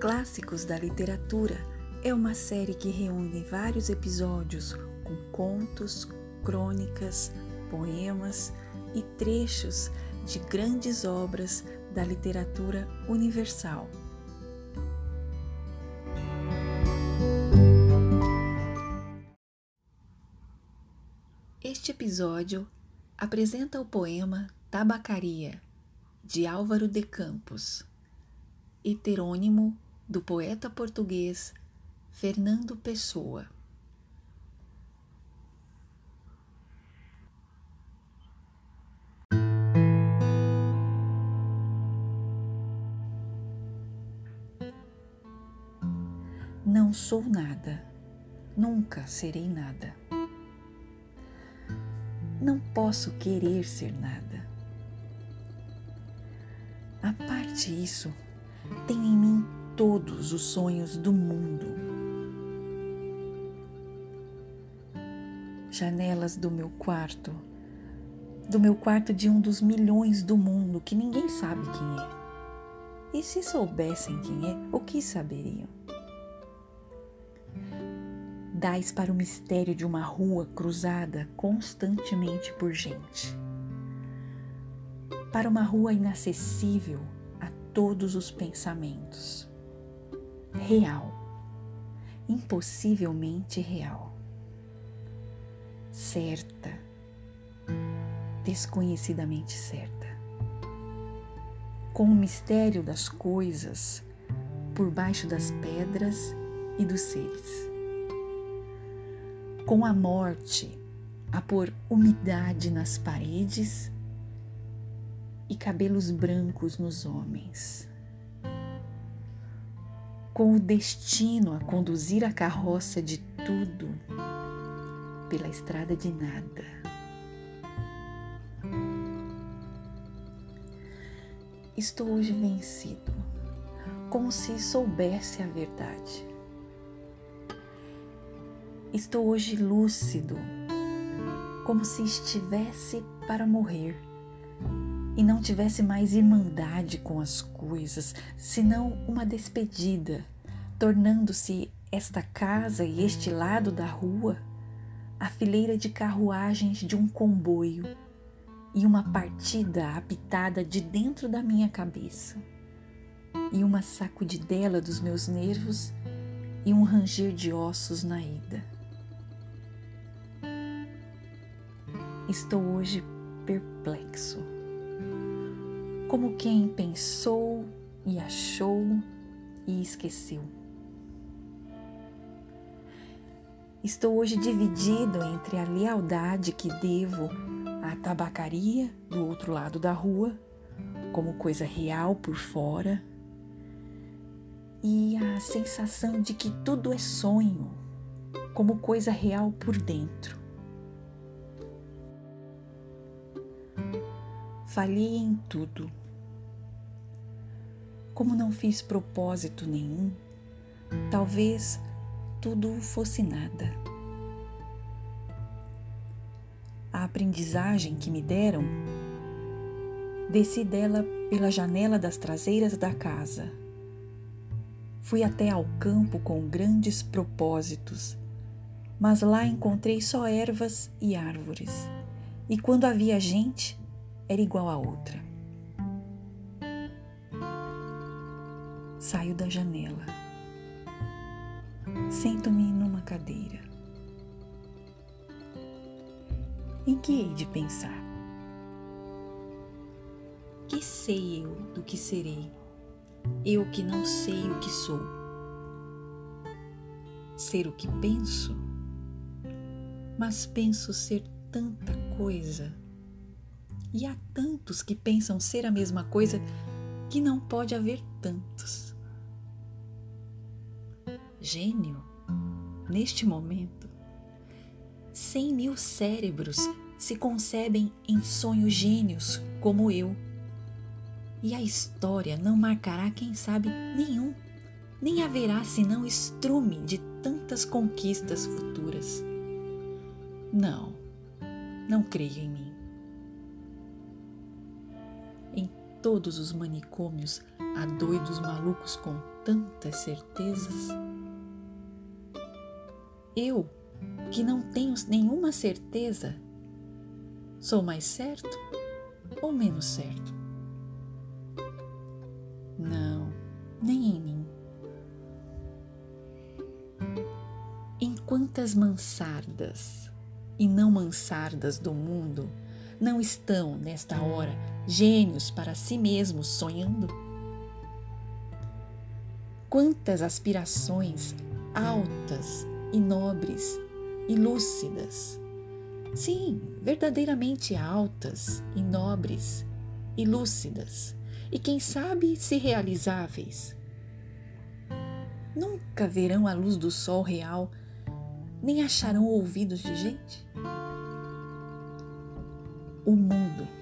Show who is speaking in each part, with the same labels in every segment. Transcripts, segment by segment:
Speaker 1: Clássicos da Literatura é uma série que reúne vários episódios com contos, crônicas, poemas e trechos de grandes obras da literatura universal. Este episódio apresenta o poema Tabacaria, de Álvaro de Campos, heterônimo do poeta português Fernando Pessoa. Não sou nada, nunca serei nada. Não posso querer ser nada. A parte isso, tenho em mim todos os sonhos do mundo. Janelas do meu quarto, do meu quarto de um dos milhões do mundo que ninguém sabe quem é. E se soubessem quem é, o que saberiam? Dais para o mistério de uma rua cruzada constantemente por gente. Para uma rua inacessível a todos os pensamentos. Real, impossivelmente real. Certa, desconhecidamente certa. Com o mistério das coisas por baixo das pedras e dos seres com a morte a pôr umidade nas paredes e cabelos brancos nos homens, com o destino a conduzir a carroça de tudo pela estrada de nada. Estou hoje vencido, como se soubesse a verdade. Estou hoje lúcido, como se estivesse para morrer e não tivesse mais irmandade com as coisas, senão uma despedida, tornando-se esta casa e este lado da rua a fileira de carruagens de um comboio e uma partida apitada de dentro da minha cabeça e uma sacudidela dos meus nervos e um ranger de ossos na ida. estou hoje perplexo. Como quem pensou e achou e esqueceu. Estou hoje dividido entre a lealdade que devo à tabacaria do outro lado da rua, como coisa real por fora, e a sensação de que tudo é sonho, como coisa real por dentro. Falhei em tudo. Como não fiz propósito nenhum, talvez tudo fosse nada. A aprendizagem que me deram, desci dela pela janela das traseiras da casa. Fui até ao campo com grandes propósitos, mas lá encontrei só ervas e árvores. E quando havia gente, era igual a outra. Saio da janela. Sento-me numa cadeira. Em que hei de pensar? Que sei eu do que serei, eu que não sei o que sou? Ser o que penso? Mas penso ser tanta coisa e há tantos que pensam ser a mesma coisa que não pode haver tantos. Gênio, neste momento, cem mil cérebros se concebem em sonhos gênios como eu. E a história não marcará, quem sabe, nenhum, nem haverá senão estrume de tantas conquistas futuras. Não, não creio em mim todos os manicômios há doidos malucos com tantas certezas? Eu, que não tenho nenhuma certeza, sou mais certo ou menos certo? Não, nem em mim. Em quantas mansardas e não mansardas do mundo não estão, nesta hora, gênios para si mesmos sonhando? Quantas aspirações altas e nobres e lúcidas, sim, verdadeiramente altas e nobres e lúcidas, e quem sabe se realizáveis. Nunca verão a luz do sol real, nem acharão ouvidos de gente? O mundo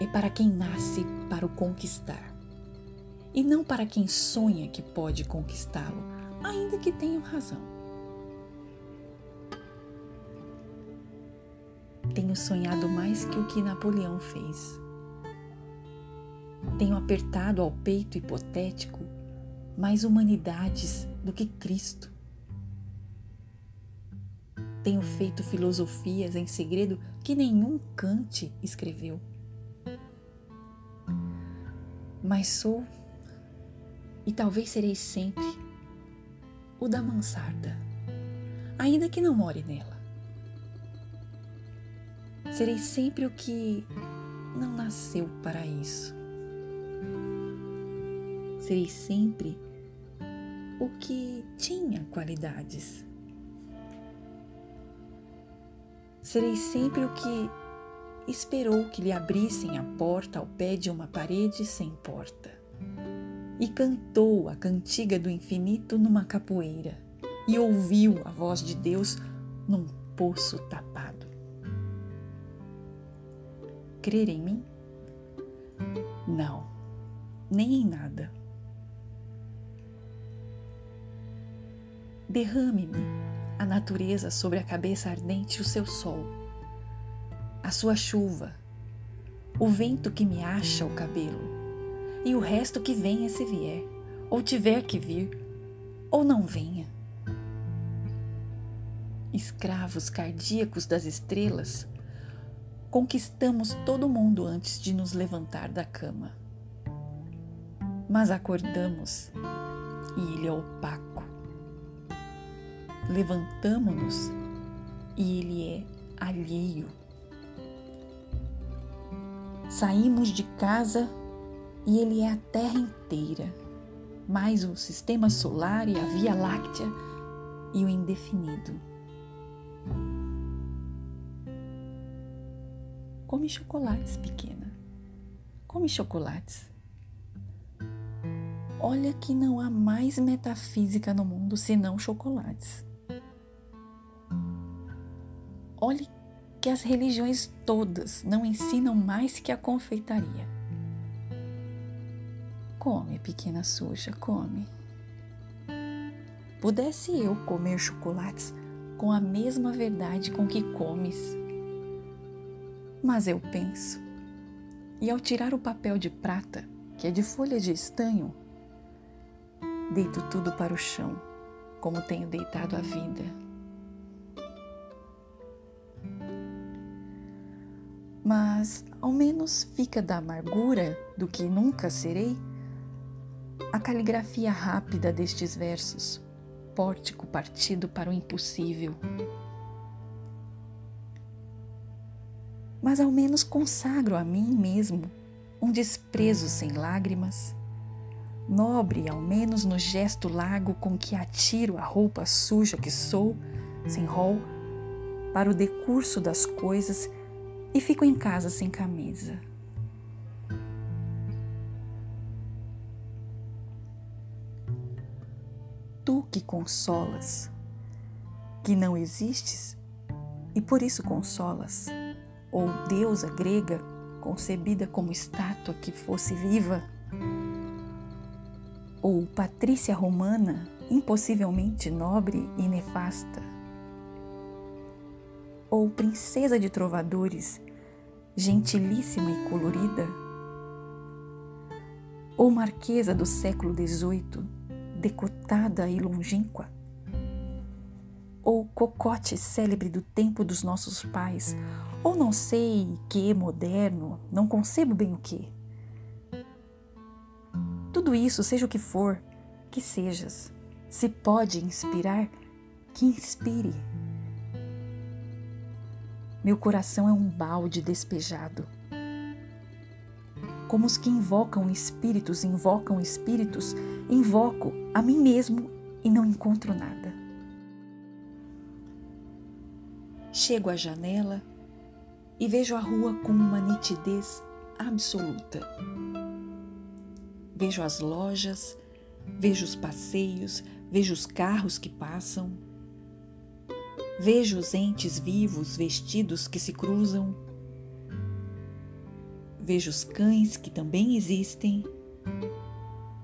Speaker 1: é para quem nasce para o conquistar, e não para quem sonha que pode conquistá-lo, ainda que tenham razão. Tenho sonhado mais que o que Napoleão fez. Tenho apertado ao peito hipotético mais humanidades do que Cristo. Tenho feito filosofias em segredo que nenhum Kant escreveu. Mas sou, e talvez serei sempre, o da mansarda, ainda que não more nela. Serei sempre o que não nasceu para isso serei sempre o que tinha qualidades. Serei sempre o que esperou que lhe abrissem a porta ao pé de uma parede sem porta. E cantou a cantiga do infinito numa capoeira, e ouviu a voz de Deus num poço tapado. Crer em mim? Não, nem em nada. Derrame-me a natureza sobre a cabeça ardente o seu sol, a sua chuva, o vento que me acha o cabelo, e o resto que venha se vier, ou tiver que vir, ou não venha. Escravos cardíacos das estrelas, conquistamos todo mundo antes de nos levantar da cama. Mas acordamos e ele é opaco levantamo-nos e ele é alheio. Saímos de casa e ele é a terra inteira, mais o sistema solar e a Via Láctea e o indefinido. Come chocolates, pequena. Come chocolates. Olha que não há mais metafísica no mundo senão chocolates. Olhe que as religiões todas não ensinam mais que a confeitaria. Come, pequena suja, come. Pudesse eu comer chocolates com a mesma verdade com que comes. Mas eu penso, e ao tirar o papel de prata, que é de folha de estanho, deito tudo para o chão, como tenho deitado a vida mas ao menos fica da amargura do que nunca serei a caligrafia rápida destes versos, pórtico partido para o impossível. Mas ao menos consagro a mim mesmo um desprezo sem lágrimas, nobre ao menos no gesto largo com que atiro a roupa suja que sou, sem rol, para o decurso das coisas e fico em casa sem camisa. Tu que consolas, que não existes e por isso consolas, ou deusa grega concebida como estátua que fosse viva, ou patrícia romana impossivelmente nobre e nefasta, ou princesa de trovadores gentilíssima e colorida, ou marquesa do século XVIII, decotada e longínqua? Ou cocote célebre do tempo dos nossos pais, ou não sei que moderno, não concebo bem o que. Tudo isso, seja o que for, que sejas, se pode inspirar, que inspire. Meu coração é um balde despejado. Como os que invocam espíritos invocam espíritos, invoco a mim mesmo e não encontro nada. Chego à janela e vejo a rua com uma nitidez absoluta. Vejo as lojas, vejo os passeios, vejo os carros que passam, vejo os entes vivos vestidos que se cruzam, vejo os cães que também existem,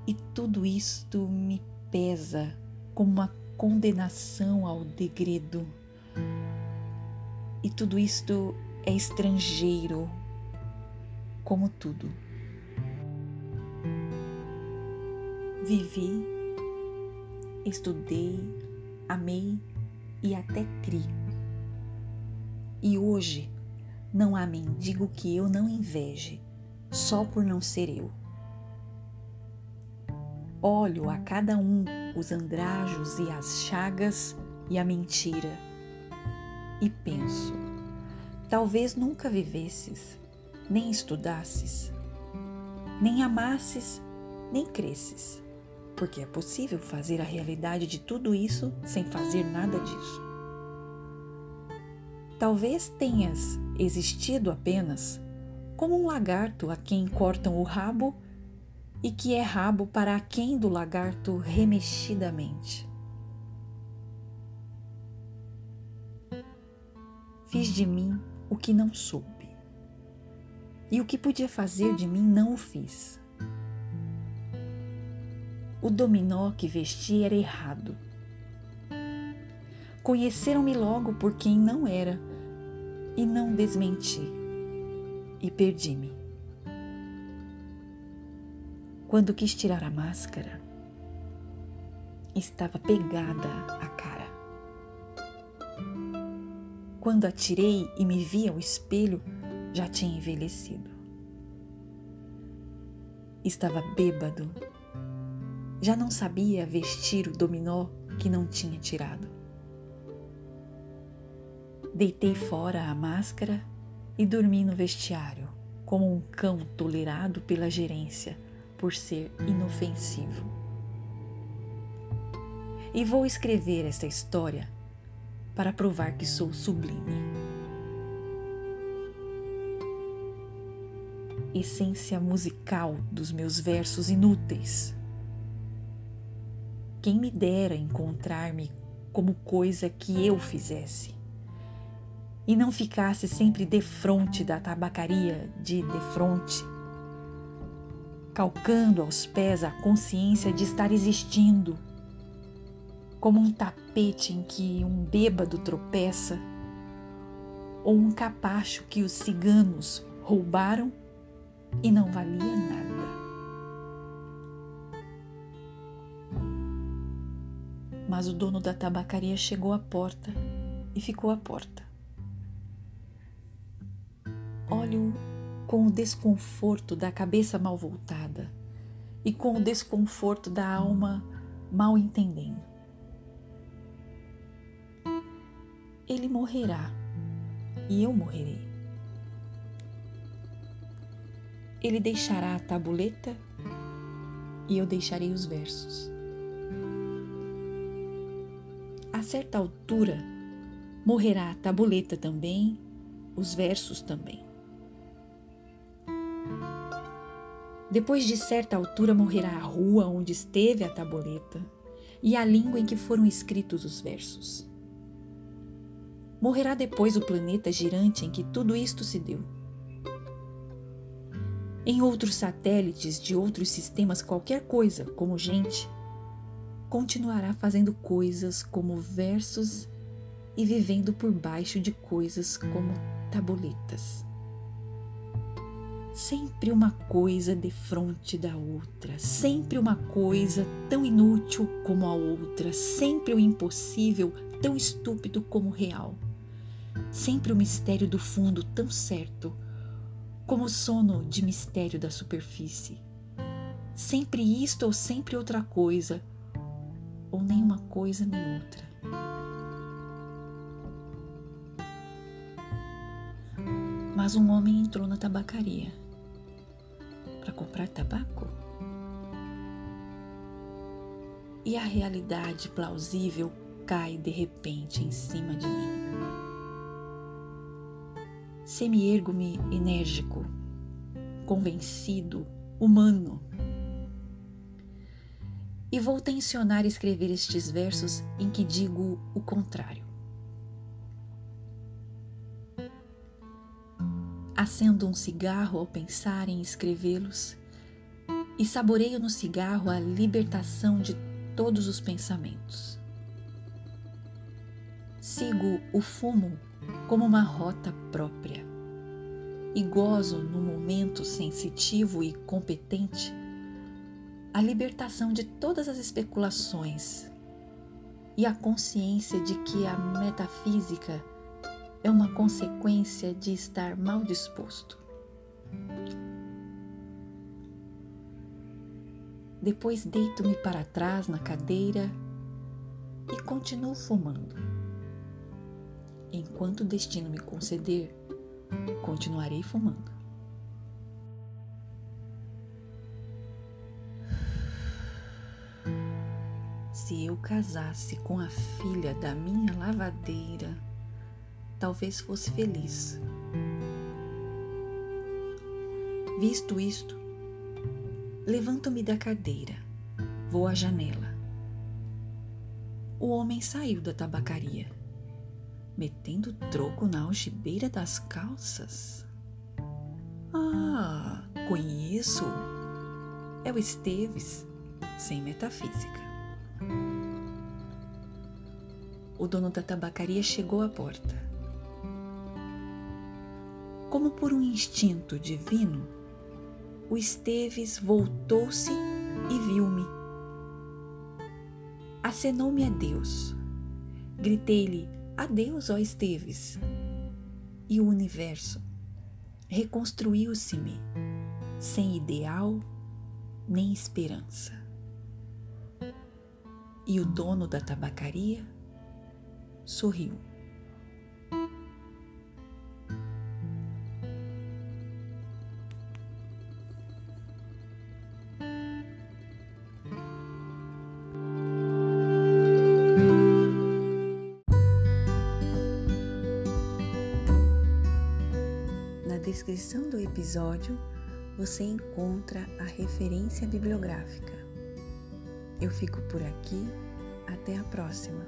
Speaker 1: e tudo isto me pesa como uma condenação ao degredo. E tudo isto é estrangeiro, como tudo. Vivi, estudei, amei e até cri. E hoje não há mendigo que eu não inveje, só por não ser eu. Olho a cada um os andrajos e as chagas e a mentira, e penso: Talvez nunca vivesses, nem estudasses, nem amasses, nem cresces, porque é possível fazer a realidade de tudo isso sem fazer nada disso. Talvez tenhas existido apenas como um lagarto a quem cortam o rabo e que é rabo para quem do lagarto remexidamente. Fiz de mim o que não soube. E o que podia fazer de mim não o fiz. O dominó que vesti era errado. Conheceram-me logo por quem não era e não desmenti e perdi-me. Quando quis tirar a máscara, estava pegada a cara. Quando a tirei e me vi ao espelho, já tinha envelhecido. Estava bêbado. Já não sabia vestir o dominó que não tinha tirado. Deitei fora a máscara e dormi no vestiário, como um cão tolerado pela gerência por ser inofensivo. E vou escrever esta história para provar que sou sublime. Essência musical dos meus versos inúteis. Quem me dera encontrar-me como coisa que eu fizesse e não ficasse sempre defronte da tabacaria de defronte, calcando aos pés a consciência de estar existindo como um tapete em que um bêbado tropeça, ou um capacho que os ciganos roubaram e não valia nada. Mas o dono da tabacaria chegou à porta e ficou à porta. Olho com o desconforto da cabeça mal voltada e com o desconforto da alma mal entendendo. ele morrerá e eu morrerei. Ele deixará a tabuleta e eu deixarei os versos. A certa altura, morrerá a tabuleta também, os versos também. Depois de certa altura, morrerá a rua onde esteve a tabuleta e a língua em que foram escritos os versos. Morrerá depois o planeta girante em que tudo isto se deu. Em outros satélites de outros sistemas, qualquer coisa, como gente, continuará fazendo coisas como versos e vivendo por baixo de coisas como tabuletas. Sempre uma coisa de frente da outra, sempre uma coisa tão inútil como a outra, sempre o impossível tão estúpido como o real. Sempre o mistério do fundo tão certo como o sono de mistério da superfície. Sempre isto ou sempre outra coisa, ou nem uma coisa nem outra. Mas um homem entrou na tabacaria para comprar tabaco. E a realidade plausível cai de repente em cima de mim. Semi-ergo-me enérgico, convencido, humano. E vou tensionar escrever estes versos em que digo o contrário. Acendo um cigarro ao pensar em escrevê-los e saboreio no cigarro a libertação de todos os pensamentos. Sigo o fumo como uma rota própria e gozo no momento sensitivo e competente a libertação de todas as especulações e a consciência de que a metafísica é uma consequência de estar mal disposto. Depois deito-me para trás na cadeira e continuo fumando. Enquanto o destino me conceder, continuarei fumando. Se eu casasse com a filha da minha lavadeira, talvez fosse feliz. Visto isto, levanto-me da cadeira, vou à janela. O homem saiu da tabacaria metendo troco na algibeira das calças. Ah, conheço. É o Esteves, sem metafísica. O dono da tabacaria chegou à porta. Como por um instinto divino, o Esteves voltou-se e viu-me. Acenou-me a Deus. Gritei-lhe Adeus, ó Esteves. E o universo reconstruiu-se-me sem ideal nem esperança. E o dono da tabacaria sorriu. descrição do episódio você encontra a referência bibliográfica. Eu fico por aqui, até a próxima.